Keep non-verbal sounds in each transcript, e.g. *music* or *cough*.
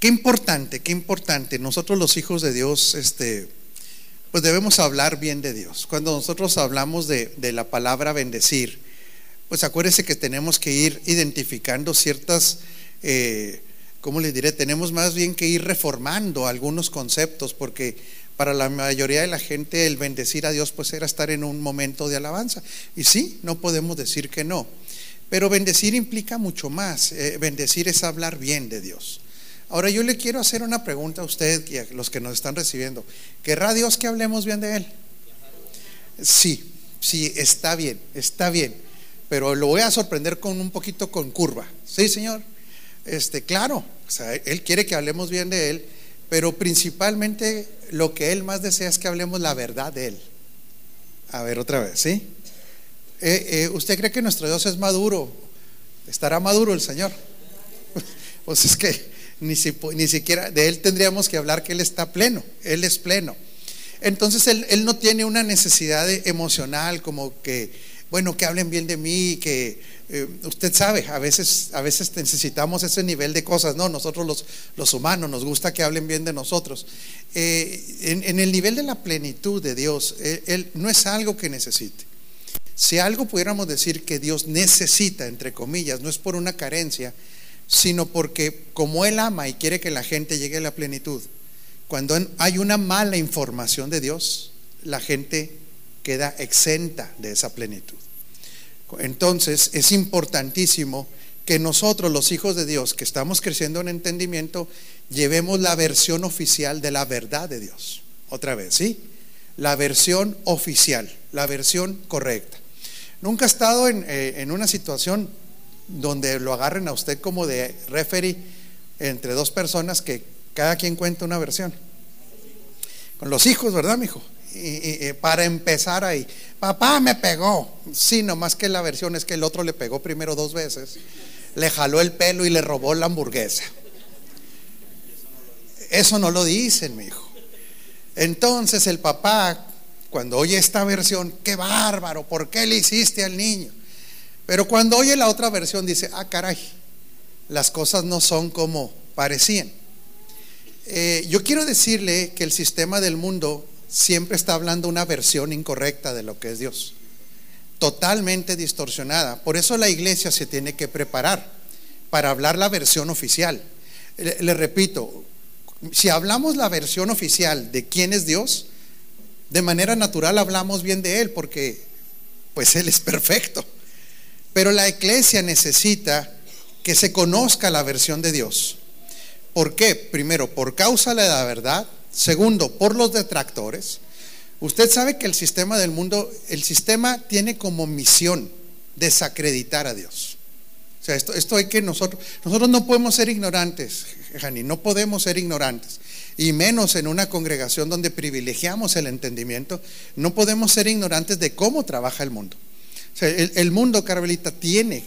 Qué importante, qué importante. Nosotros los hijos de Dios, este, pues debemos hablar bien de Dios. Cuando nosotros hablamos de, la palabra bendecir, pues acuérdese que tenemos que ir identificando ciertas, eh, ¿cómo les diré? Tenemos más bien que ir reformando algunos conceptos, porque para la mayoría de la gente el bendecir a Dios pues era estar en un momento de alabanza. Y sí, no podemos decir que no. Pero bendecir implica mucho más. Eh, bendecir es hablar bien de Dios. Ahora yo le quiero hacer una pregunta a usted y a los que nos están recibiendo. ¿Querrá Dios que hablemos bien de Él? Sí, sí, está bien, está bien. Pero lo voy a sorprender con un poquito con curva. Sí, Señor. Este, claro, Él quiere que hablemos bien de Él, pero principalmente lo que Él más desea es que hablemos la verdad de Él. A ver, otra vez, ¿sí? Eh, eh, ¿Usted cree que nuestro Dios es maduro? ¿Estará maduro el Señor? *laughs* Pues es que ni, ni siquiera de Él tendríamos que hablar que Él está pleno, Él es pleno. Entonces él, no tiene una necesidad emocional como que, bueno, que hablen bien de mí, que eh, usted sabe, a veces, a veces necesitamos ese nivel de cosas, ¿no? Nosotros los, los humanos nos gusta que hablen bien de nosotros. Eh, en, el nivel de la plenitud de Dios, él no es algo que necesite. Si algo pudiéramos decir que Dios necesita, entre comillas, no es por una carencia, sino porque como Él ama y quiere que la gente llegue a la plenitud, cuando hay una mala información de Dios, la gente queda exenta de esa plenitud. Entonces es importantísimo que nosotros, los hijos de Dios, que estamos creciendo en entendimiento, llevemos la versión oficial de la verdad de Dios. Otra vez, ¿sí? La versión oficial, la versión correcta. Nunca he estado en, eh, en una situación donde lo agarren a usted como de referee entre dos personas que cada quien cuenta una versión. Con los hijos, ¿verdad, mijo? Y, y, para empezar ahí, papá me pegó. Sí, nomás que la versión es que el otro le pegó primero dos veces, le jaló el pelo y le robó la hamburguesa. Eso no lo dicen, mi hijo. Entonces el papá, cuando oye esta versión, qué bárbaro, ¿por qué le hiciste al niño? Pero cuando oye la otra versión dice, ah, caray, las cosas no son como parecían. Eh, yo quiero decirle que el sistema del mundo siempre está hablando una versión incorrecta de lo que es Dios, totalmente distorsionada. Por eso la iglesia se tiene que preparar para hablar la versión oficial. le repito, si hablamos la versión oficial de quién es Dios, de manera natural hablamos bien de Él, porque pues Él es perfecto. Pero la iglesia necesita que se conozca la versión de Dios. ¿Por qué? Primero, por causa de la verdad. Segundo, por los detractores. Usted sabe que el sistema del mundo, el sistema tiene como misión desacreditar a Dios. O sea, esto, esto hay que nosotros, nosotros no podemos ser ignorantes, Jani, no podemos ser ignorantes. Y menos en una congregación donde privilegiamos el entendimiento, no podemos ser ignorantes de cómo trabaja el mundo el, mundo carmelita tiene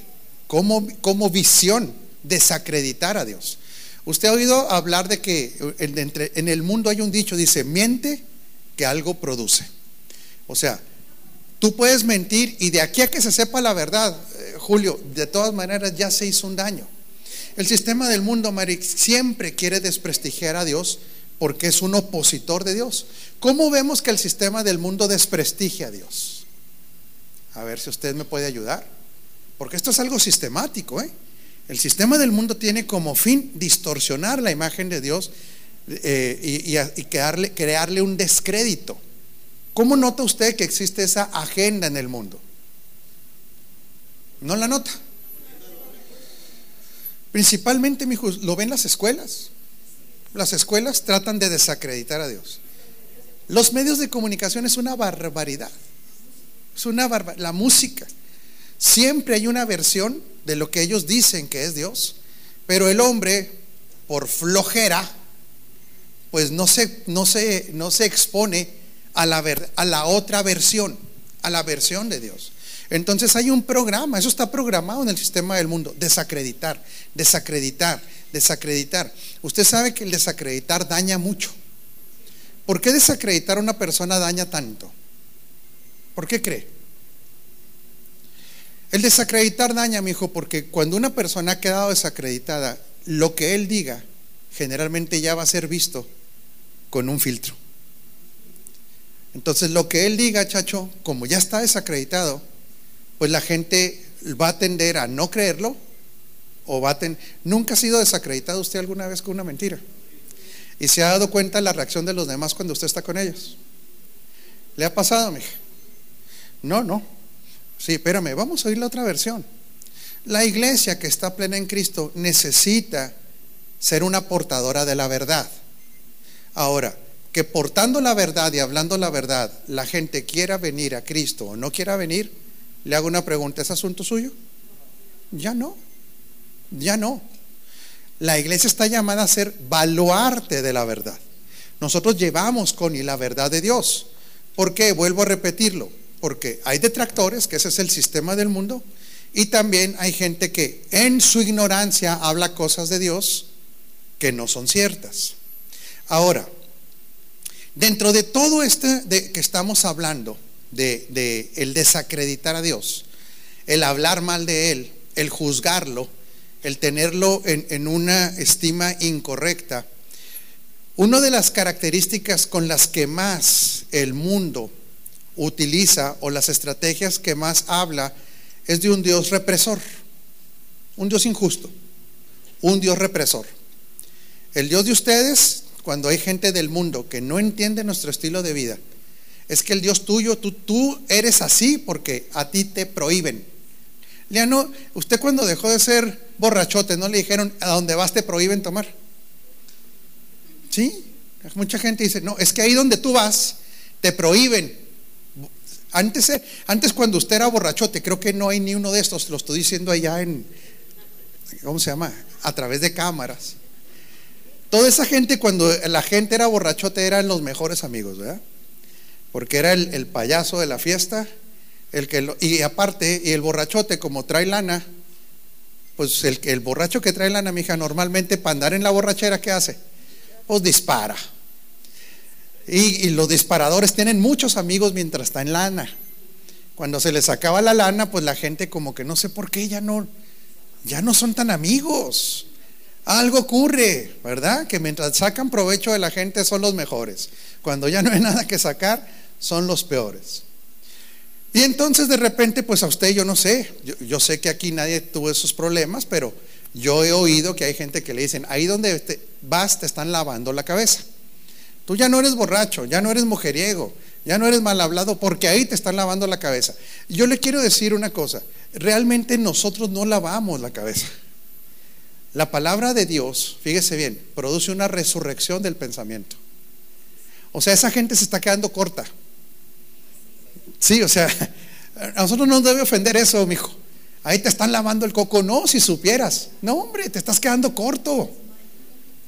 como, visión desacreditar a Dios. Usted ha oído hablar de que en, el mundo hay un dicho, dice, miente que algo produce. O sea, tú puedes mentir y de aquí a que se sepa la verdad, eh, Julio, de todas maneras ya se hizo un daño. El sistema del mundo, Mari, siempre quiere desprestigiar a Dios porque es un opositor de Dios. ¿Cómo vemos que el sistema del mundo desprestigia a Dios? A ver si usted me puede ayudar. Porque esto es algo sistemático. ¿eh? El sistema del mundo tiene como fin distorsionar la imagen de Dios eh, y, crearle, crearle un descrédito. ¿Cómo nota usted que existe esa agenda en el mundo? ¿No la nota? Principalmente, lo ven las escuelas. Las escuelas tratan de desacreditar a Dios. Los medios de comunicación es una barbaridad. Es una barbaridad. La música. Siempre hay una versión de lo que ellos dicen que es Dios, pero el hombre, por flojera, pues no se, no se, no se expone a la, a la otra versión, a la versión de Dios. Entonces hay un programa, eso está programado en el sistema del mundo, desacreditar, desacreditar, desacreditar. Usted sabe que el desacreditar daña mucho. ¿Por qué desacreditar a una persona daña tanto? ¿Por qué cree? El desacreditar daña, mi hijo, porque cuando una persona ha quedado desacreditada, lo que él diga generalmente ya va a ser visto con un filtro. Entonces lo que él diga, chacho, como ya está desacreditado, pues la gente va a tender a no creerlo o va a. ¿Nunca ha sido desacreditado usted alguna vez con una mentira? ¿Y se ha dado cuenta la reacción de los demás cuando usted está con ellos? ¿Le ha pasado, mija? No, no. Sí, espérame, vamos a oír la otra versión. La iglesia que está plena en Cristo necesita ser una portadora de la verdad. Ahora, que portando la verdad y hablando la verdad, la gente quiera venir a Cristo o no quiera venir, le hago una pregunta, ¿es asunto suyo? Ya no, ya no. La iglesia está llamada a ser baluarte de la verdad. Nosotros llevamos con y la verdad de Dios. ¿Por qué? Vuelvo a repetirlo. Porque hay detractores, que ese es el sistema del mundo, y también hay gente que en su ignorancia habla cosas de Dios que no son ciertas. Ahora, dentro de todo este de que estamos hablando, de, el desacreditar a Dios, el hablar mal de Él, el juzgarlo, el tenerlo en, en una estima incorrecta, una de las características con las que más el mundo utiliza o las estrategias que más habla es de un Dios represor, un Dios injusto, un Dios represor. El Dios de ustedes, cuando hay gente del mundo que no entiende nuestro estilo de vida, es que el Dios tuyo, tú, tú eres así porque a ti te prohíben. no usted cuando dejó de ser borrachote, ¿no le dijeron a donde vas te prohíben tomar? ¿Sí? Mucha gente dice, no, es que ahí donde tú vas te prohíben. Antes, eh, antes cuando usted era borrachote, creo que no hay ni uno de estos, lo estoy diciendo allá en, ¿cómo se llama? A través de cámaras. Toda esa gente, cuando la gente era borrachote, eran los mejores amigos, ¿verdad? Porque era el, payaso de la fiesta, el que y aparte, y el borrachote, como trae lana, pues el, el borracho que trae lana, mija, normalmente para andar en la borrachera, ¿qué hace? Pues dispara. Y, los disparadores tienen muchos amigos mientras está en lana. Cuando se les acaba la lana, pues la gente como que no sé por qué ya no, ya no son tan amigos. Algo ocurre, ¿verdad? Que mientras sacan provecho de la gente son los mejores. Cuando ya no hay *laughs* nada que sacar, son los peores. Y entonces de repente, pues a usted yo no sé, yo, yo sé que aquí nadie tuvo esos problemas, pero yo he oído que hay gente que le dicen, ahí donde vas te están lavando la cabeza. Tú ya no eres borracho, ya no eres mujeriego, ya no eres mal hablado, porque ahí te están lavando la cabeza. Yo le quiero decir una cosa, realmente nosotros no lavamos la cabeza. La palabra de Dios, fíjese bien, produce una resurrección del pensamiento. O sea, esa gente se está quedando corta. Sí, o sea, a nosotros no nos debe ofender eso, mijo. Ahí te están lavando el coco. No, si supieras. No, hombre, te estás quedando corto.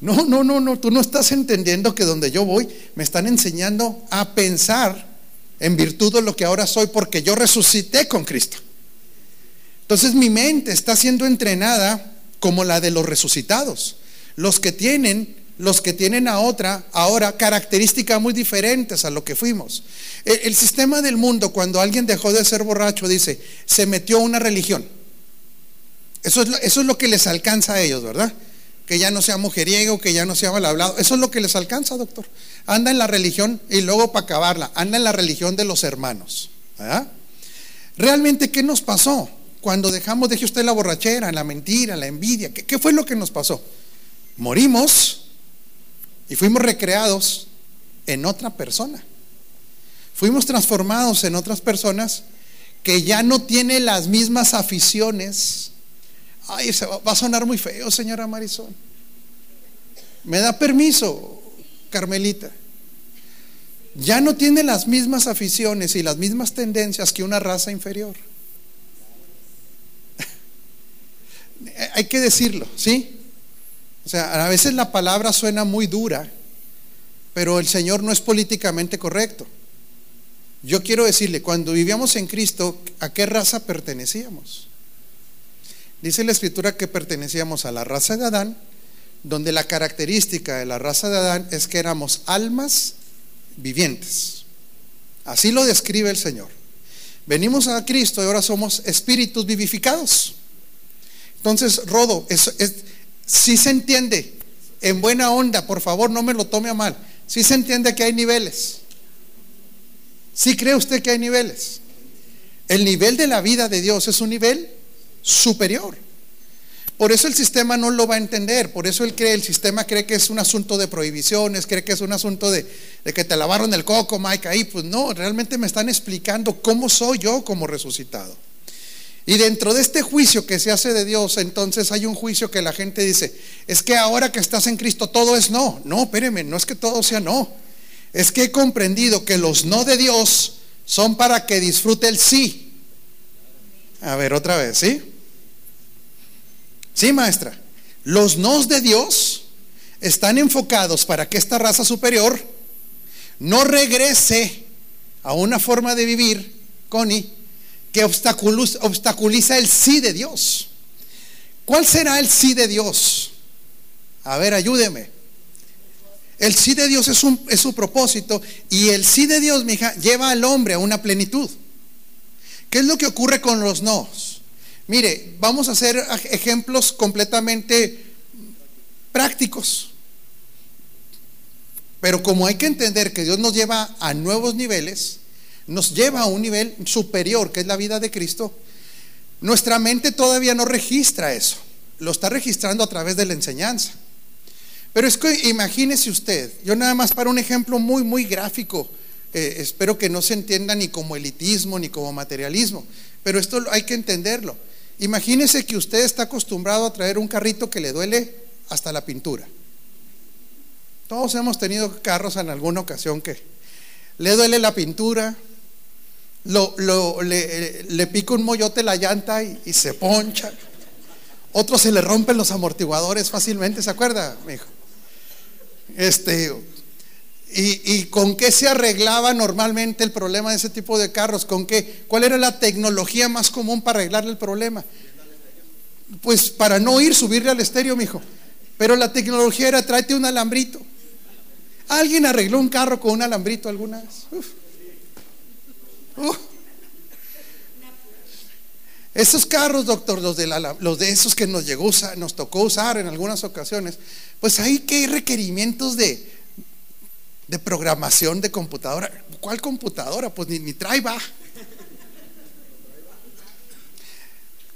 No, no, no, no, tú no estás entendiendo que donde yo voy me están enseñando a pensar en virtud de lo que ahora soy porque yo resucité con Cristo. Entonces mi mente está siendo entrenada como la de los resucitados, los que tienen los que tienen a otra ahora características muy diferentes a lo que fuimos. El, el, sistema del mundo, cuando alguien dejó de ser borracho, dice, se metió a una religión. Eso es, eso es lo que les alcanza a ellos, ¿verdad? Que ya no sea mujeriego, que ya no sea mal hablado. Eso es lo que les alcanza, doctor. Anda en la religión y luego para acabarla, anda en la religión de los hermanos. Realmente, ¿qué nos pasó? Cuando dejamos, deje usted la borrachera, la mentira, la envidia, ¿qué, ¿qué fue lo que nos pasó? Morimos y fuimos recreados en otra persona. Fuimos transformados en otras personas que ya no tienen las mismas aficiones, Ay, se va, a sonar muy feo, señora Marisol. ¿Me da permiso, Carmelita? Ya no tiene las mismas aficiones y las mismas tendencias que una raza inferior. *laughs* Hay que decirlo, ¿sí? O sea, a veces la palabra suena muy dura, pero el Señor no es políticamente correcto. Yo quiero decirle, cuando vivíamos en Cristo, ¿a qué raza pertenecíamos? Dice la escritura que pertenecíamos a la raza de Adán, donde la característica de la raza de Adán es que éramos almas vivientes. Así lo describe el Señor. Venimos a Cristo y ahora somos espíritus vivificados. Entonces, Rodo, si se entiende, en buena onda, por favor, no me lo tome a mal. Si se entiende que hay niveles. Si cree usted que hay niveles. El nivel de la vida de Dios es un nivel superior. Por eso el sistema no lo va a entender, por eso el sistema cree que es un asunto de prohibiciones, cree que es un asunto de, de, que te lavaron el coco, Mike, ahí, pues no, realmente me están explicando cómo soy yo como resucitado. Y dentro de este juicio que se hace de Dios, entonces hay un juicio que la gente dice, es que ahora que estás en Cristo todo es no. No, espéreme, no es que todo sea no. Es que he comprendido que los no de Dios son para que disfrute el sí. A ver, otra vez, ¿sí? Sí, maestra. Los nos de Dios están enfocados para que esta raza superior no regrese a una forma de vivir, Connie, que obstaculiza el sí de Dios. ¿Cuál será el sí de Dios? A ver, ayúdeme. El sí de Dios es, su propósito y el sí de Dios, mija, lleva al hombre a una plenitud. ¿Qué es lo que ocurre con los nos? Mire, vamos a hacer ejemplos completamente prácticos. Pero como hay que entender que Dios nos lleva a nuevos niveles, nos lleva a un nivel superior, que es la vida de Cristo, nuestra mente todavía no registra eso. Lo está registrando a través de la enseñanza. Pero es que imagínese usted, yo nada más para un ejemplo muy, muy gráfico, eh, espero que no se entienda ni como elitismo ni como materialismo, pero esto hay que entenderlo. Imagínese que usted está acostumbrado a traer un carrito que le duele hasta la pintura. Todos hemos tenido carros en alguna ocasión que le duele la pintura, le, pica un moyote la llanta y, se poncha. Otros se le rompen los amortiguadores fácilmente, ¿se acuerda, hijo? Este, y, con qué se arreglaba normalmente el problema de ese tipo de carros? ¿Con qué? ¿Cuál era la tecnología más común para arreglarle el problema? Pues para no ir, subirle al estéreo, mijo. Pero la tecnología era tráete un alambrito. ¿Alguien arregló un carro con un alambrito alguna vez? Esos carros, doctor, los de, los de esos que nos llegó nos tocó usar en algunas ocasiones, pues ahí que hay requerimientos de, de programación de computadora. ¿Cuál computadora? Pues ni, ni trae va.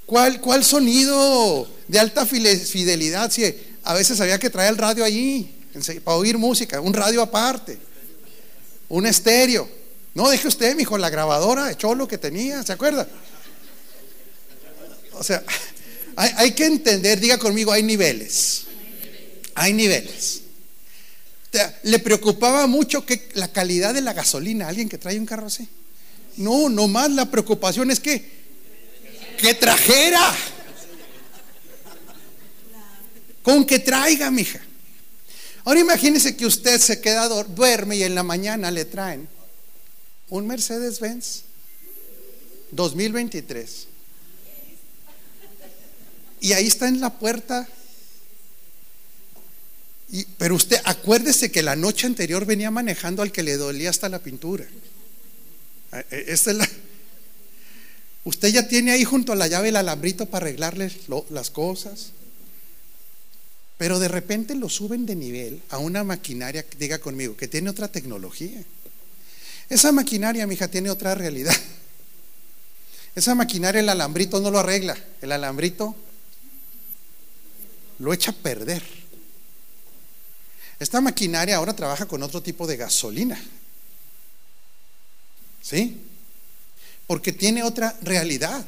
¿Cuál, ¿Cuál sonido de alta fidelidad? Si a veces había que traer el radio allí para oír música, un radio aparte, un estéreo. No, deje usted, mijo, la grabadora de cholo que tenía, ¿se acuerda? O sea, hay, hay que entender, diga conmigo, hay niveles. Hay niveles. Le preocupaba mucho que la calidad de la gasolina, alguien que trae un carro así. No, nomás la preocupación es que que trajera. Con que traiga, mija. Ahora imagínese que usted se queda duerme y en la mañana le traen un Mercedes Benz 2023. Y ahí está en la puerta pero usted acuérdese que la noche anterior venía manejando al que le dolía hasta la pintura. Eh, esta es la, usted ya tiene ahí junto a la llave el alambrito para arreglarle las cosas. Pero de repente lo suben de nivel a una maquinaria, diga conmigo, que tiene otra tecnología. Esa maquinaria, mi hija, tiene otra realidad. Esa maquinaria, el alambrito no lo arregla. El alambrito lo echa a perder. Esta maquinaria ahora trabaja con otro tipo de gasolina. ¿Sí? Porque tiene otra realidad.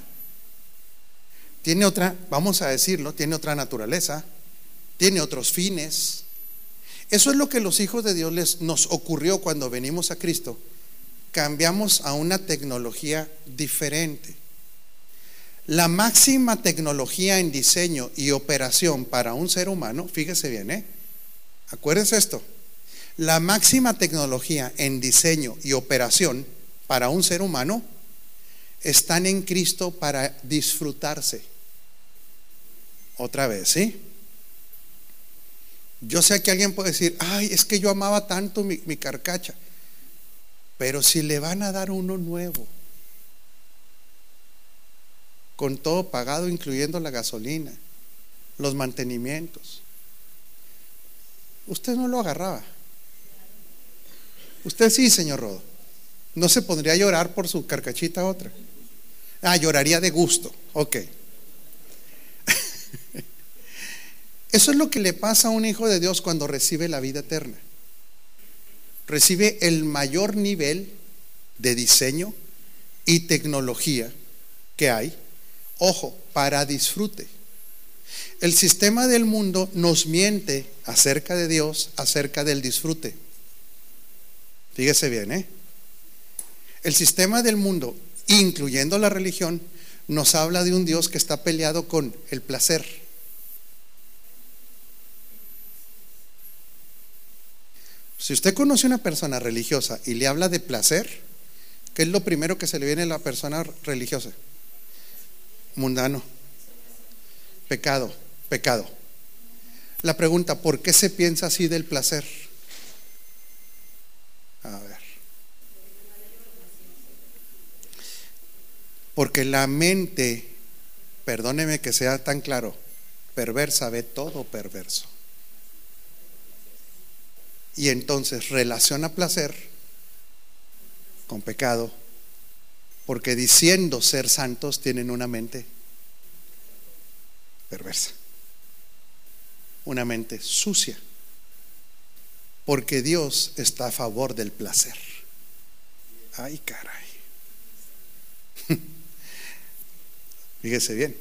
Tiene otra, vamos a decirlo, tiene otra naturaleza, tiene otros fines. Eso es lo que los hijos de Dios les, nos ocurrió cuando venimos a Cristo. Cambiamos a una tecnología diferente. La máxima tecnología en diseño y operación para un ser humano, fíjese bien, ¿eh? Acuérdense esto. La máxima tecnología en diseño y operación para un ser humano están en Cristo para disfrutarse. Otra vez, ¿sí? Yo sé que alguien puede decir, ay, es que yo amaba tanto mi, mi carcacha. Pero si le van a dar uno nuevo, con todo pagado, incluyendo la gasolina, los mantenimientos, usted no lo agarraba. Usted sí, señor Rodo. No se pondría a llorar por su carcachita otra. Ah, lloraría de gusto. Ok. *laughs* Eso es lo que le pasa a un hijo de Dios cuando recibe la vida eterna. Recibe el mayor nivel de diseño y tecnología que hay, ojo, para disfrute. El sistema del mundo nos miente acerca de Dios, acerca del disfrute. Fíjese bien, ¿eh? El sistema del mundo, incluyendo la religión, nos habla de un Dios que está peleado con el placer. Si usted conoce a una persona religiosa y le habla de placer, ¿qué es lo primero que se le viene a la persona religiosa? Mundano. Pecado, pecado. La pregunta, ¿por qué se piensa así del placer? A ver. Porque la mente, perdóneme que sea tan claro, perversa ve todo perverso. Y entonces relaciona placer con pecado, porque diciendo ser santos tienen una mente perversa, una mente sucia, porque Dios está a favor del placer. Ay, caray. *laughs* Fíjese bien.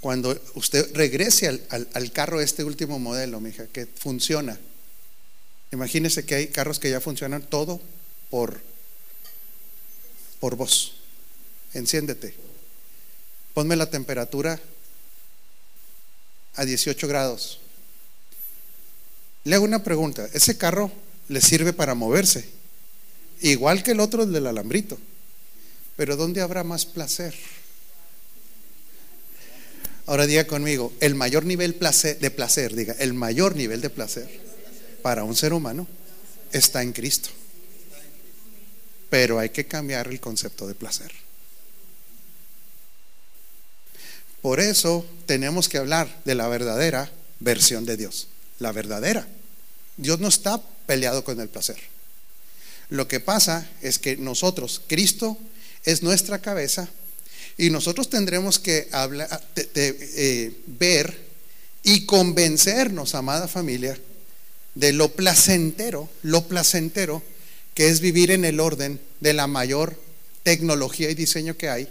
Cuando usted regrese al, carro este último modelo, mija, que funciona. Imagínese que hay carros que ya funcionan todo por, por voz. Enciéndete. Ponme la temperatura a 18 grados. Le hago una pregunta. ¿Ese carro le sirve para moverse? Igual que el otro del alambrito. Pero ¿dónde habrá más placer? Ahora diga conmigo, el mayor nivel de placer, diga, el mayor nivel de placer para un ser humano está en Cristo. Pero hay que cambiar el concepto de placer. Por eso tenemos que hablar de la verdadera versión de Dios, la verdadera. Dios no está peleado con el placer. Lo que pasa es que nosotros, Cristo es nuestra cabeza y nosotros tendremos que hablar, eh, ver y convencernos, amada familia, de lo placentero, lo placentero que es vivir en el orden de la mayor tecnología y diseño que hay,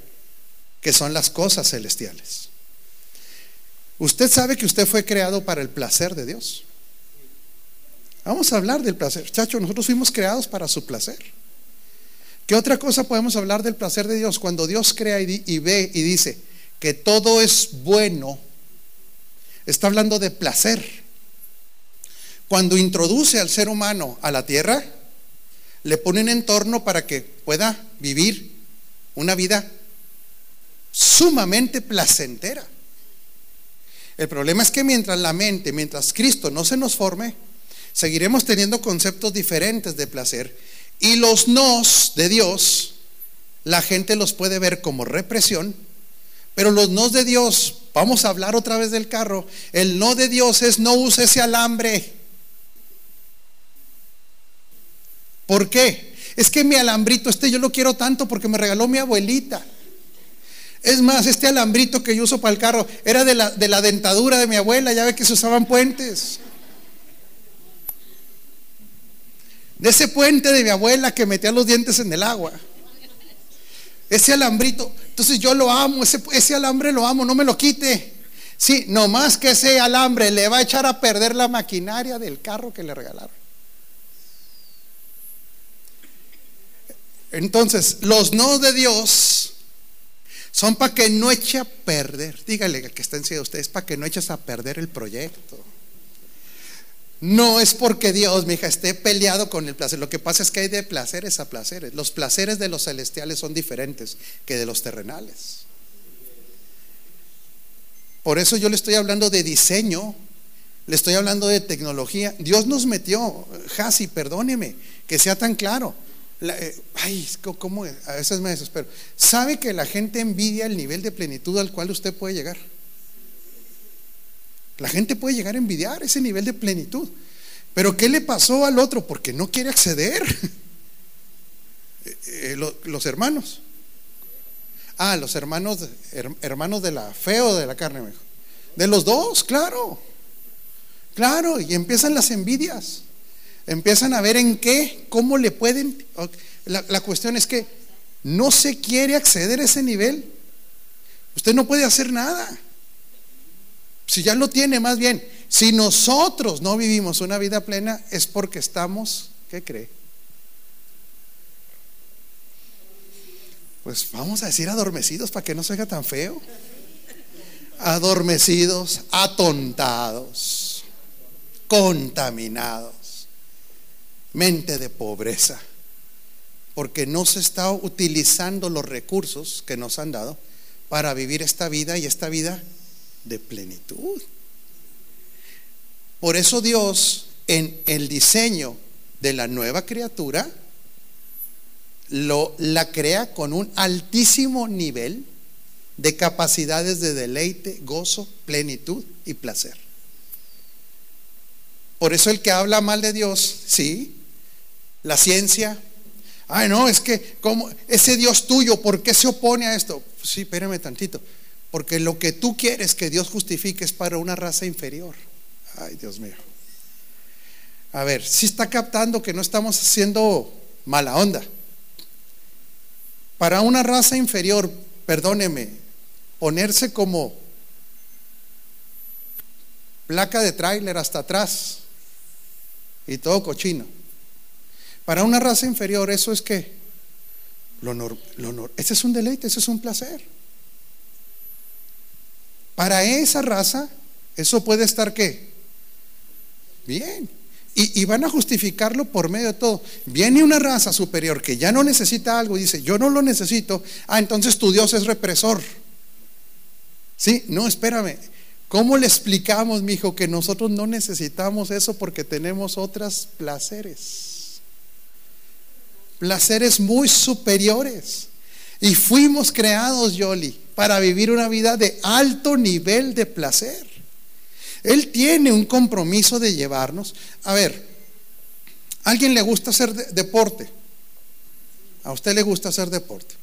que son las cosas celestiales. Usted sabe que usted fue creado para el placer de Dios. Vamos a hablar del placer. Chacho, nosotros fuimos creados para su placer. ¿Qué otra cosa podemos hablar del placer de Dios? Cuando Dios crea y, ve y dice que todo es bueno, está hablando de placer. Cuando introduce al ser humano a la tierra, le pone un entorno para que pueda vivir una vida sumamente placentera. El problema es que mientras la mente, mientras Cristo no se nos forme, seguiremos teniendo conceptos diferentes de placer y los nos de Dios, la gente los puede ver como represión, pero los nos de Dios, vamos a hablar otra vez del carro, el no de Dios es no use ese alambre. ¿Por qué? Es que mi alambrito, este yo lo quiero tanto porque me regaló mi abuelita. Es más, este alambrito que yo uso para el carro era de la, de la dentadura de mi abuela, ya ve que se usaban puentes. de ese puente de mi abuela que metía los dientes en el agua. Ese alambrito, entonces yo lo amo, ese, ese alambre lo amo, no me lo quite. Sí, nomás que ese alambre le va a echar a perder la maquinaria del carro que le regalaron. Entonces, los no de Dios son para que no eche a perder. Dígale que está encima de ustedes, para que no eches a perder el proyecto. No es porque Dios, mi hija, esté peleado con el placer. Lo que pasa es que hay de placeres a placeres. Los placeres de los celestiales son diferentes que de los terrenales. Por eso yo le estoy hablando de diseño, le estoy hablando de tecnología. Dios nos metió, Hasi, perdóneme, que sea tan claro. Eh, ay, ¿cómo? A veces me desespero. ¿Sabe que la gente envidia el nivel de plenitud al cual usted puede llegar? La gente puede llegar a envidiar ese nivel de plenitud. Pero ¿qué le pasó al otro? Porque no quiere acceder. *laughs* Eh, eh, los hermanos. Ah, los hermanos, hermanos de la fe o de la carne, mejor. De los dos, claro. Claro, y empiezan las envidias. Empiezan a ver en qué, cómo le pueden. La, la cuestión es que no se quiere acceder a ese nivel. Usted no puede hacer nada. Si ya lo tiene, más bien, si nosotros no vivimos una vida plena, es porque estamos, ¿qué cree? Pues vamos a decir adormecidos para que no se haga tan feo. Adormecidos, atontados, contaminados, mente de pobreza, porque no se está utilizando los recursos que nos han dado para vivir esta vida y esta vida de plenitud. Por eso Dios en el diseño de la nueva criatura lo, la crea con un altísimo nivel de capacidades de deleite, gozo, plenitud y placer. Por eso el que habla mal de Dios, sí, la ciencia, ay no, es que como ese Dios tuyo, ¿por qué se opone a esto? Sí, espérame tantito. Porque lo que tú quieres que Dios justifique es para una raza inferior. Ay, Dios mío. A ver, si está captando que no estamos haciendo mala onda. Para una raza inferior, perdóneme, ponerse como placa de tráiler hasta atrás y todo cochino. Para una raza inferior, eso es que lo, lo, ese es un deleite, ese es un placer. Para esa raza, eso puede estar qué? Bien. Y, van a justificarlo por medio de todo. Viene una raza superior que ya no necesita algo y dice, yo no lo necesito. Ah, entonces tu Dios es represor. Sí, no, espérame. ¿Cómo le explicamos, mi hijo, que nosotros no necesitamos eso porque tenemos otros placeres? Placeres muy superiores. Y fuimos creados, Yoli, para vivir una vida de alto nivel de placer. Él tiene un compromiso de llevarnos. A ver, ¿a alguien le gusta hacer deporte? A usted le gusta hacer deporte.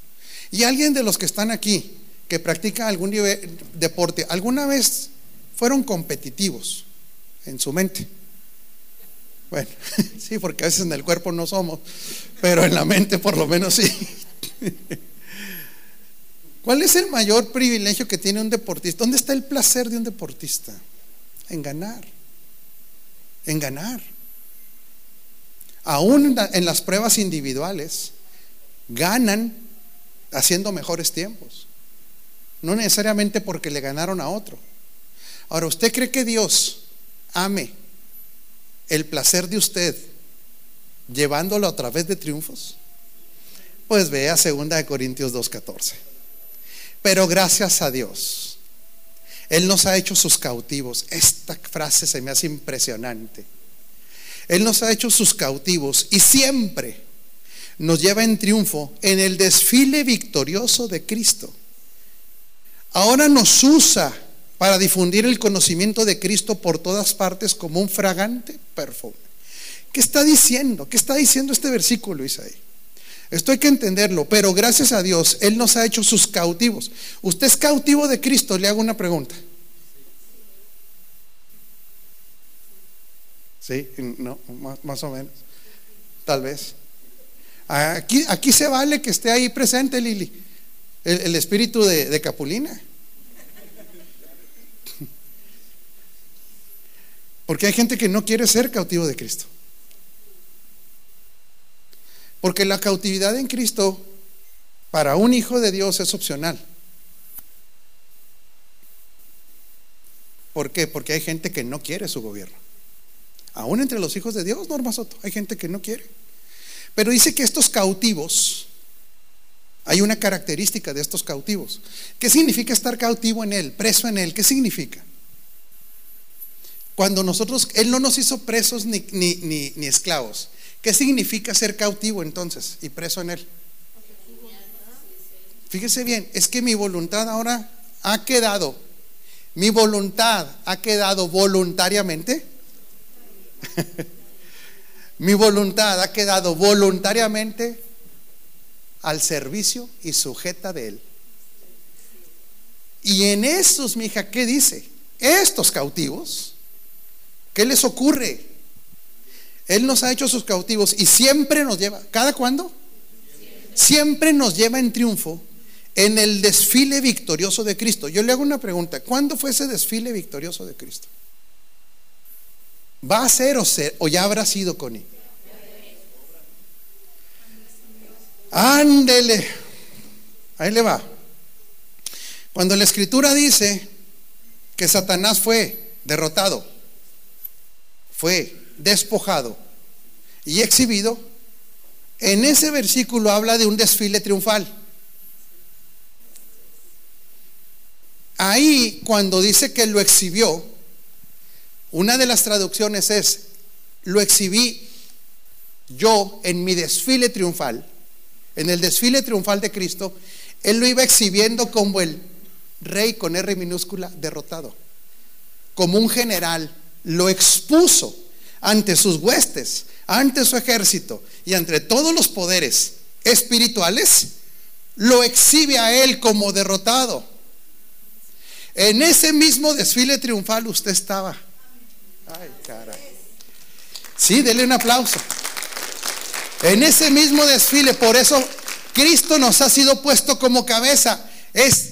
Y alguien de los que están aquí que practica algún nivel, deporte, ¿alguna vez fueron competitivos en su mente? Bueno, *laughs* sí, porque a veces en el cuerpo no somos, pero en la mente por lo menos sí. *laughs* ¿Cuál es el mayor privilegio que tiene un deportista? ¿Dónde está el placer de un deportista? En ganar. En ganar. Aún en las pruebas individuales, ganan haciendo mejores tiempos. No necesariamente porque le ganaron a otro. Ahora, ¿usted cree que Dios ame el placer de usted llevándolo a través de triunfos? Pues vea 2 Corintios 2.14. Pero gracias a Dios, Él nos ha hecho sus cautivos. Esta frase se me hace impresionante. Él nos ha hecho sus cautivos y siempre nos lleva en triunfo en el desfile victorioso de Cristo. Ahora nos usa para difundir el conocimiento de Cristo por todas partes como un fragante perfume. ¿Qué está diciendo? ¿Qué está diciendo este versículo, Isaí? Esto hay que entenderlo, pero gracias a Dios, Él nos ha hecho sus cautivos. ¿Usted es cautivo de Cristo? Le hago una pregunta. Sí, no, más, o menos. Tal vez. Aquí, aquí se vale que esté ahí presente, Lili, el, espíritu de, de Capulina. Porque hay gente que no quiere ser cautivo de Cristo. Porque la cautividad en Cristo para un hijo de Dios es opcional. ¿Por qué? Porque hay gente que no quiere su gobierno. Aún entre los hijos de Dios, Norma Soto, hay gente que no quiere. Pero dice que estos cautivos, hay una característica de estos cautivos. ¿Qué significa estar cautivo en Él, preso en Él? ¿Qué significa? Cuando nosotros, Él no nos hizo presos ni, ni, ni, esclavos. ¿Qué significa ser cautivo entonces y preso en él? Fíjese bien, es que mi voluntad ahora ha quedado Mi voluntad ha quedado voluntariamente. *laughs* Mi voluntad ha quedado voluntariamente al servicio y sujeta de Él. Y en estos, mija, ¿qué dice? Estos cautivos, ¿qué les ocurre? Él nos ha hecho sus cautivos y siempre nos lleva, ¿cada cuándo? Siempre nos lleva en triunfo en el desfile victorioso de Cristo. Yo le hago una pregunta, ¿cuándo fue ese desfile victorioso de Cristo? ¿Va a ser o, ser, o ya habrá sido con él? Ándele. Ahí le va. Cuando la escritura dice que Satanás fue derrotado, fue despojado y exhibido, en ese versículo habla de un desfile triunfal. Ahí, cuando dice que lo exhibió, una de las traducciones es, lo exhibí yo en mi desfile triunfal, en el desfile triunfal de Cristo, Él lo iba exhibiendo como el rey con R minúscula derrotado, como un general, lo expuso ante sus huestes, ante su ejército y ante todos los poderes espirituales, lo exhibe a Él como derrotado. En ese mismo desfile triunfal usted estaba. Ay, caray. Sí, dele un aplauso. En ese mismo desfile, por eso Cristo nos ha sido puesto como cabeza. Es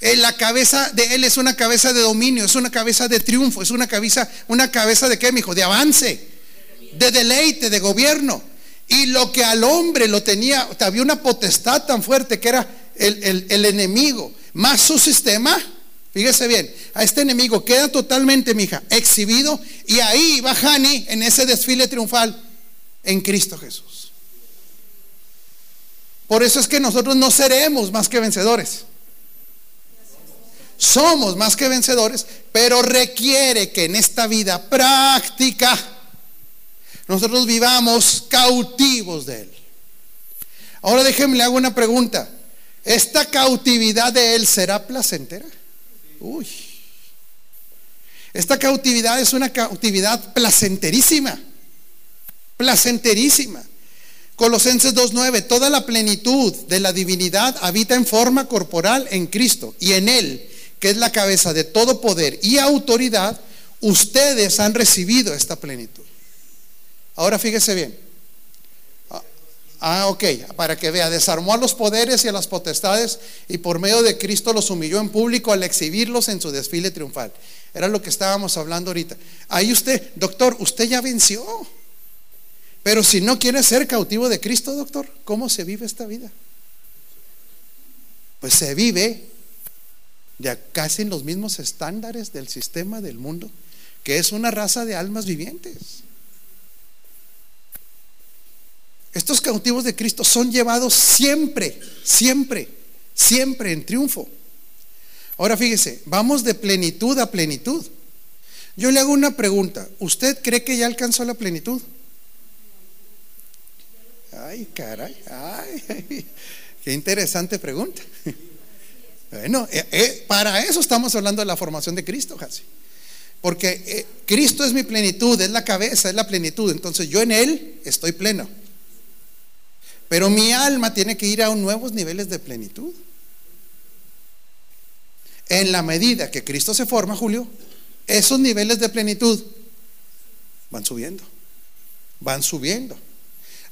la cabeza de él es una cabeza de dominio, es una cabeza de triunfo, es una cabeza, una cabeza de qué, hijo, de avance, de deleite, de gobierno. Y lo que al hombre lo tenía, había una potestad tan fuerte que era el, el enemigo, más su sistema, Fíjese bien, a este enemigo queda totalmente, mija, exhibido y ahí va Hani en ese desfile triunfal en Cristo Jesús. Por eso es que nosotros no seremos más que vencedores. Somos más que vencedores, pero requiere que en esta vida práctica nosotros vivamos cautivos de Él. Ahora déjenme le hago una pregunta. ¿Esta cautividad de Él será placentera? Uy. Esta cautividad es una cautividad placenterísima. Placenterísima. Colosenses 2.9, toda la plenitud de la divinidad habita en forma corporal en Cristo y en Él, que es la cabeza de todo poder y autoridad, ustedes han recibido esta plenitud. Ahora fíjese bien. Ah, ok, para que vea, desarmó a los poderes y a las potestades y por medio de Cristo los humilló en público al exhibirlos en su desfile triunfal. Era lo que estábamos hablando ahorita. Ahí usted, doctor, usted ya venció. Pero si no quiere ser cautivo de Cristo, doctor, ¿cómo se vive esta vida? Pues se vive ya casi en los mismos estándares del sistema del mundo, que es una raza de almas vivientes. Estos cautivos de Cristo son llevados siempre, siempre, siempre en triunfo. Ahora fíjese, vamos de plenitud a plenitud. Yo le hago una pregunta. ¿Usted cree que ya alcanzó la plenitud? Ay, caray, ay, *laughs* qué interesante pregunta. Bueno, eh, eh, para eso estamos hablando de la formación de Cristo, Jasi. Porque eh, Cristo es mi plenitud, es la cabeza, es la plenitud. Entonces yo en Él estoy pleno. Pero mi alma tiene que ir a nuevos niveles de plenitud. En la medida que Cristo se forma, Julio, esos niveles de plenitud van subiendo, van subiendo.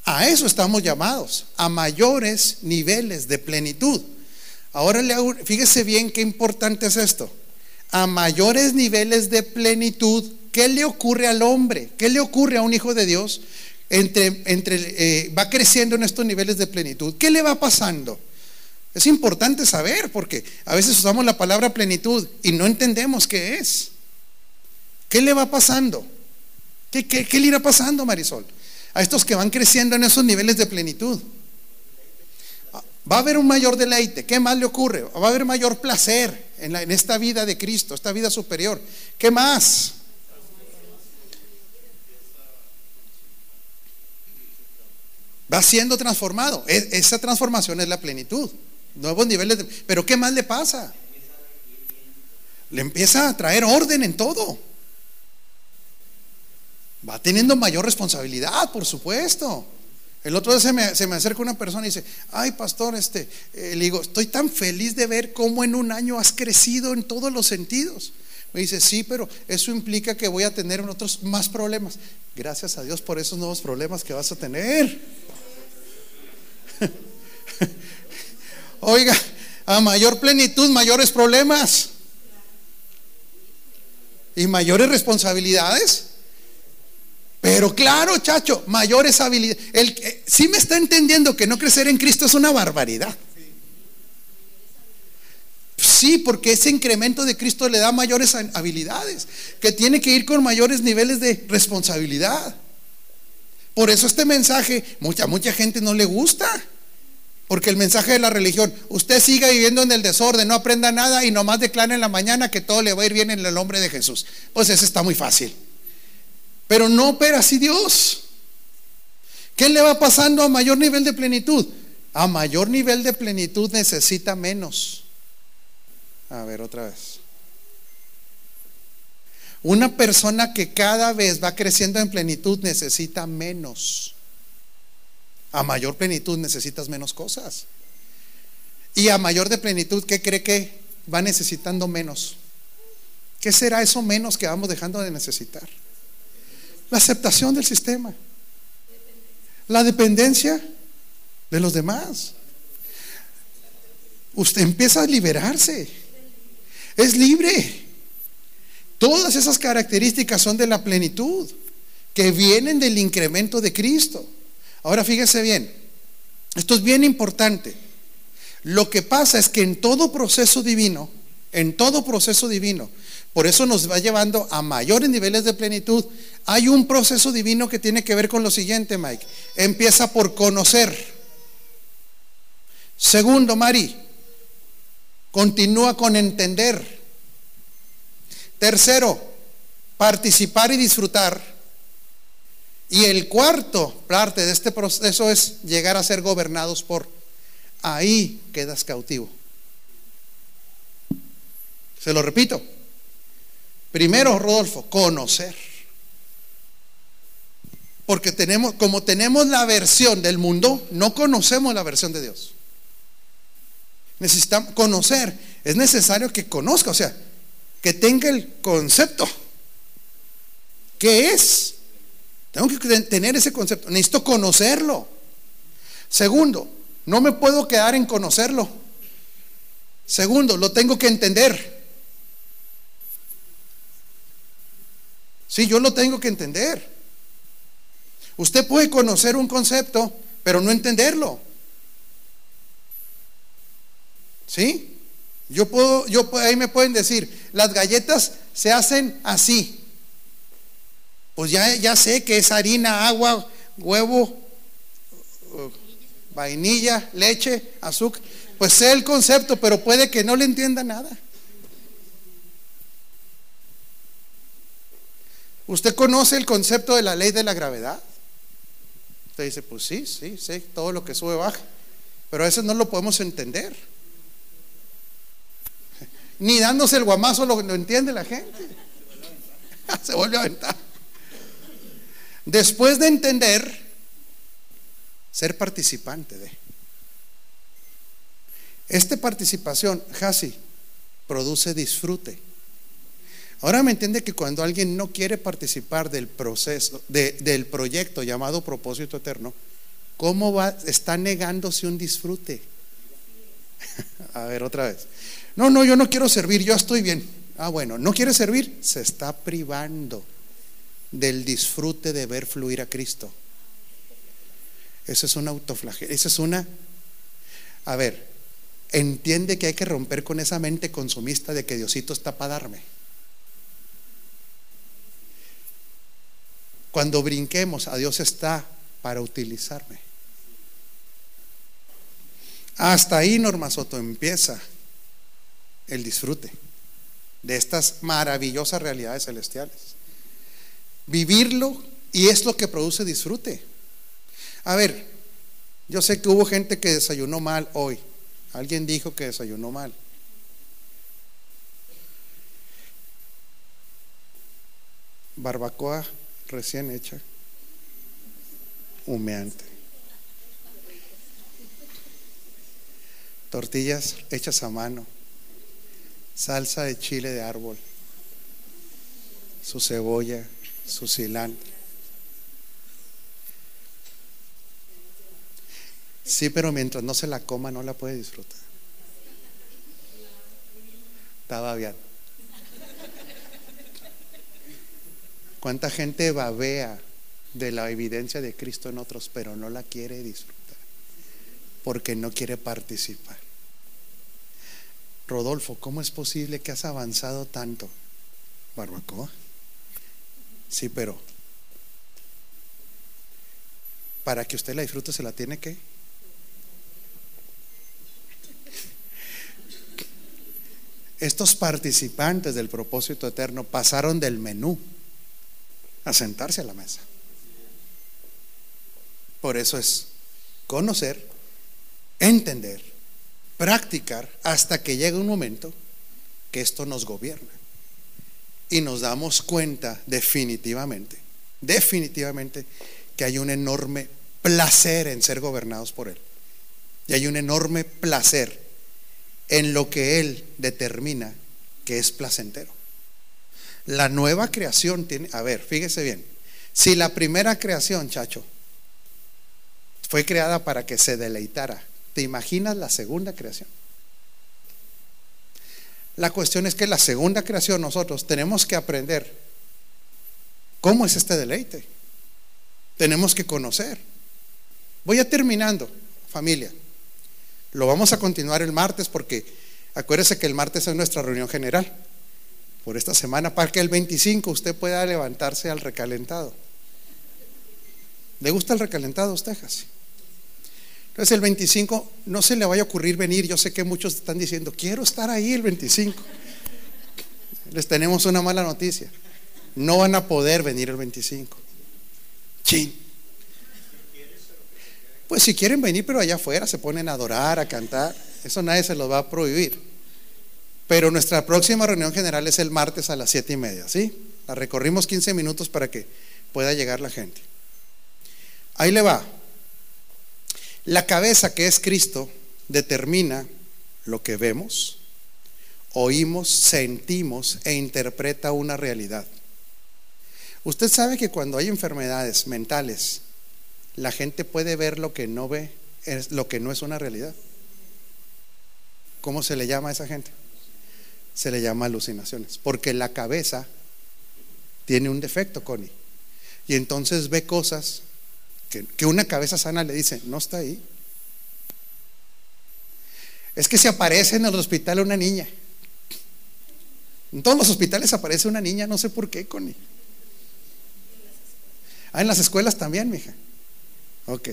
A eso estamos llamados, a mayores niveles de plenitud. Ahora le fíjese bien qué importante es esto. A mayores niveles de plenitud, ¿qué le ocurre al hombre? ¿Qué le ocurre a un hijo de Dios entre, entre, eh, va creciendo en estos niveles de plenitud. ¿Qué le va pasando? Es importante saber porque a veces usamos la palabra plenitud y no entendemos qué es. ¿Qué le va pasando? ¿Qué, qué, qué le irá pasando, Marisol? A estos que van creciendo en esos niveles de plenitud. Va a haber un mayor deleite. ¿Qué más le ocurre? Va a haber mayor placer en, en esta vida de Cristo, esta vida superior. ¿Qué más? Va siendo transformado. E, esa transformación es la plenitud. Nuevos niveles de... Pero ¿qué más le pasa? le empieza a traer orden en todo. Va teniendo mayor responsabilidad, por supuesto. El otro día se me, se me acerca una persona y dice, ay pastor, este, eh, le digo, estoy tan feliz de ver cómo en un año has crecido en todos los sentidos. Me dice, sí, pero eso implica que voy a tener otros más problemas. Gracias a Dios por esos nuevos problemas que vas a tener. *laughs* Oiga, a mayor plenitud, mayores problemas y mayores responsabilidades. Pero claro, chacho, mayores habilidades. Sí me está entendiendo que no crecer en Cristo es una barbaridad. Sí, porque ese incremento de Cristo le da mayores habilidades, que tiene que ir con mayores niveles de responsabilidad. Por eso este mensaje, mucha, mucha gente no le gusta. Porque el mensaje de la religión, usted siga viviendo en el desorden, no aprenda nada y nomás declara en la mañana que todo le va a ir bien en el nombre de Jesús. Pues eso está muy fácil. Pero no opera así Dios. ¿Qué le va pasando a mayor nivel de plenitud? A mayor nivel de plenitud necesita menos. A ver, otra vez. Una persona que cada vez va creciendo en plenitud necesita menos. A mayor plenitud necesitas menos cosas. Y a mayor de plenitud, ¿qué cree que va necesitando menos? ¿Qué será eso menos que vamos dejando de necesitar? La aceptación del sistema. La dependencia de los demás. Usted empieza a liberarse. Es libre. Todas esas características son de la plenitud, que vienen del incremento de Cristo. Ahora fíjese bien, esto es bien importante. Lo que pasa es que en todo proceso divino, en todo proceso divino, por eso nos va llevando a mayores niveles de plenitud, hay un proceso divino que tiene que ver con lo siguiente, Mike. Empieza por conocer. Segundo, Mari, continúa con entender. Tercero, participar y disfrutar. Y el cuarto parte de este proceso es llegar a ser gobernados por. Ahí quedas cautivo. Se lo repito. Primero, Rodolfo, conocer. Porque tenemos, como tenemos la versión del mundo, no conocemos la versión de Dios. Necesitamos conocer. Es necesario que conozca, o sea, que tenga el concepto. ¿Qué es? Tengo que tener ese concepto. Necesito conocerlo. Segundo, no me puedo quedar en conocerlo. Segundo, lo tengo que entender. Sí, yo lo tengo que entender. Usted puede conocer un concepto, pero no entenderlo. ¿Sí? Yo puedo, yo ahí me pueden decir, las galletas se hacen así. Pues ya, ya sé que es harina, agua, huevo, vainilla, leche, azúcar. Pues sé el concepto, pero puede que no le entienda nada. ¿Usted conoce el concepto de la ley de la gravedad? Usted dice, pues sí, sí, sé todo lo que sube baja. Pero a veces no lo podemos entender. *laughs* Ni dándose el guamazo lo, lo entiende la gente. *laughs* Se vuelve a aventar. Después de entender, ser participante de. Esta participación, Hasi, produce disfrute. Ahora me entiende que cuando alguien no quiere participar del proceso, del proyecto llamado propósito eterno, ¿cómo va? Está negándose un disfrute. *laughs* A ver, otra vez. No, no, yo no quiero servir, yo estoy bien. Ah, bueno, ¿no quiere servir? Se está privando del disfrute de ver fluir a Cristo. Eso es una autoflagelación. Eso es una... A ver, entiende que hay que romper con esa mente consumista de que Diosito está para darme. Cuando brinquemos, a Dios está para utilizarme. Hasta ahí, Norma Soto, empieza el disfrute de estas maravillosas realidades celestiales vivirlo y es lo que produce disfrute. A ver, yo sé que hubo gente que desayunó mal hoy. Alguien dijo que desayunó mal. barbacoa recién hecha, humeante. Tortillas hechas a mano, salsa de chile de árbol, su cebolla, su cilantro. Sí, pero mientras no se la coma no la puede disfrutar. Estaba bien. ¿Cuánta gente babea de la evidencia de Cristo en otros, pero no la quiere disfrutar? Porque no quiere participar. Rodolfo, ¿cómo es posible que has avanzado tanto? Barbacoa. Sí, pero para que usted la disfrute se la tiene que Estos participantes del propósito eterno pasaron del menú a sentarse a la mesa. Por eso es conocer, entender, practicar hasta que llegue un momento que esto nos gobierna. Y nos damos cuenta definitivamente, definitivamente, que hay un enorme placer en ser gobernados por Él. Y hay un enorme placer en lo que Él determina que es placentero. La nueva creación tiene, a ver, fíjese bien, si la primera creación, chacho, fue creada para que se deleitara, ¿te imaginas la segunda creación? La cuestión es que la segunda creación nosotros tenemos que aprender cómo es este deleite. Tenemos que conocer. Voy a terminando, familia. Lo vamos a continuar el martes porque acuérdese que el martes es nuestra reunión general por esta semana para que el 25 usted pueda levantarse al recalentado. ¿Le gusta el recalentado a usted, Entonces el 25 no se le vaya a ocurrir venir. Yo sé que muchos están diciendo, quiero estar ahí el 25. Les tenemos una mala noticia. No van a poder venir el 25. Chin. Pues si quieren venir, pero allá afuera se ponen a adorar, a cantar. Eso nadie se los va a prohibir. Pero nuestra próxima reunión general es el martes a las siete y media, ¿sí? La recorrimos 15 minutos para que pueda llegar la gente. Ahí le va. La cabeza que es Cristo determina lo que vemos, oímos, sentimos e interpreta una realidad. Usted sabe que cuando hay enfermedades mentales la gente puede ver lo que no ve, lo que no es una realidad. ¿Cómo se le llama a esa gente? Se le llama alucinaciones, porque la cabeza tiene un defecto, Connie. Y entonces ve cosas que, que una cabeza sana le dice, no está ahí. Es que se aparece en el hospital una niña. En todos los hospitales aparece una niña, no sé por qué, Connie. Ah, en las escuelas también, mija. Ok.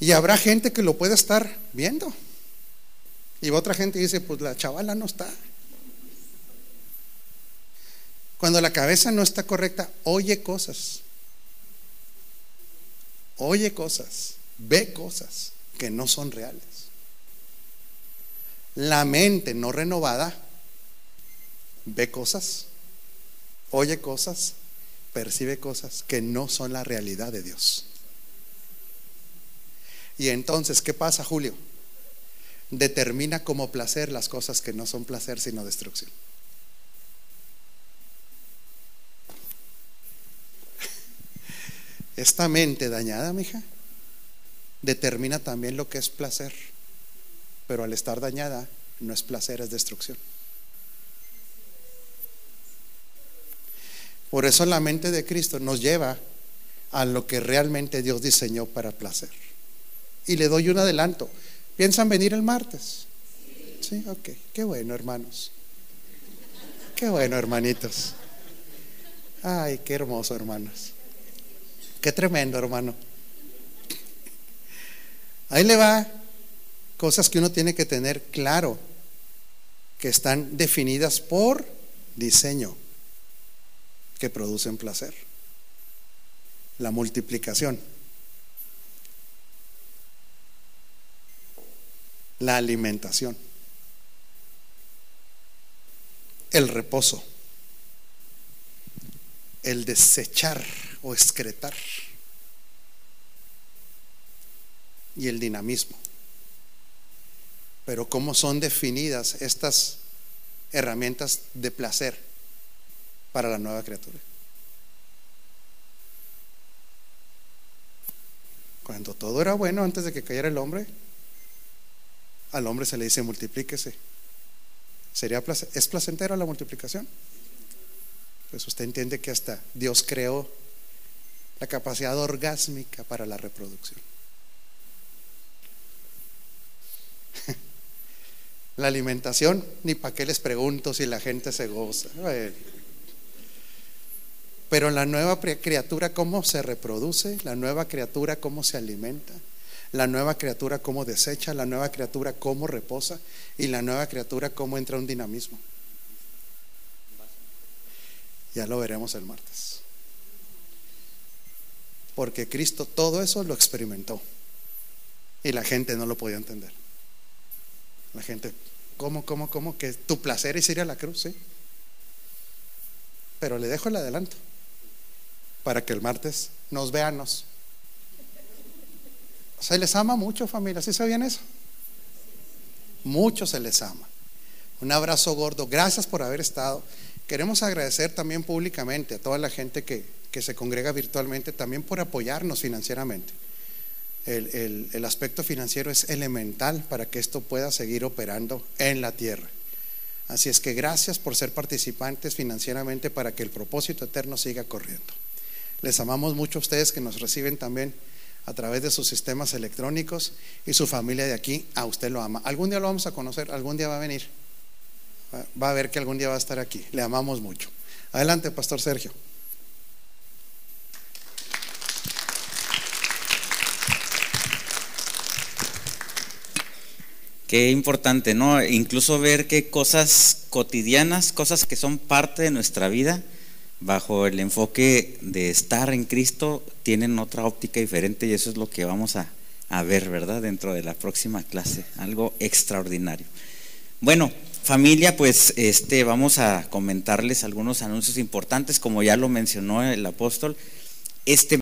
Y habrá gente que lo pueda estar viendo. Y otra gente dice, pues la chavala no está. Cuando la cabeza no está correcta, oye cosas. Oye cosas, ve cosas que no son reales. La mente no renovada ve cosas, oye cosas percibe cosas que no son la realidad de Dios. Y entonces, ¿qué pasa, Julio? Determina como placer las cosas que no son placer, sino destrucción. *laughs* Esta mente dañada, mija, determina también lo que es placer. Pero al estar dañada, no es placer, es destrucción. Por eso la mente de Cristo nos lleva a lo que realmente Dios diseñó para placer. Y le doy un adelanto. ¿Piensan venir el martes? Sí, ok. Qué bueno, hermanos. Qué bueno, hermanitos. Ay, qué hermoso, hermanos. Qué tremendo, hermano. Ahí le va cosas que uno tiene que tener claro, que están definidas por diseño que producen placer. La multiplicación. La alimentación. El reposo. el desechar o excretar y el dinamismo. Pero ¿cómo son definidas estas herramientas de placer para la nueva criatura? Cuando todo era bueno antes de que cayera el hombre, al hombre se le dice multiplíquese. ¿Sería ¿Es placentera la multiplicación? Pues usted entiende que hasta Dios creó la capacidad orgásmica para la reproducción. *laughs* La alimentación, ni para qué les pregunto si la gente se goza. Pero la nueva criatura, ¿cómo se reproduce? La nueva criatura, ¿cómo se alimenta? La nueva criatura, ¿cómo desecha? La nueva criatura, ¿cómo reposa? Y la nueva criatura, ¿cómo entra un dinamismo? Ya lo veremos el martes. Porque Cristo todo eso lo experimentó. Y la gente no lo podía entender. La gente, ¿cómo, cómo, cómo? Que tu placer es ir a la cruz, sí. Pero le dejo el adelanto para que el martes nos veanos. Se les ama mucho, familia, ¿sí sabían eso? Mucho se les ama. Un abrazo gordo. Gracias por haber estado. Queremos agradecer también públicamente a toda la gente que, que se congrega virtualmente, también por apoyarnos financieramente el, aspecto financiero es elemental para que esto pueda seguir operando en la tierra. Así es que gracias por ser participantes financieramente para que el propósito eterno siga corriendo. Les amamos mucho a ustedes que nos reciben también a través de sus sistemas electrónicos y su familia de aquí, a usted lo ama. Algún día lo vamos a conocer, algún día va a venir. Va a ver que algún día va a estar aquí. Le amamos mucho. Adelante, Pastor Sergio. Qué importante, ¿no? Incluso ver que cosas cotidianas, cosas que son parte de nuestra vida, bajo el enfoque de estar en Cristo, tienen otra óptica diferente y eso es lo que vamos a, a ver, ¿verdad? Dentro de la próxima clase, algo extraordinario. Bueno, familia, pues este, vamos a comentarles algunos anuncios importantes, como ya lo mencionó el apóstol. Este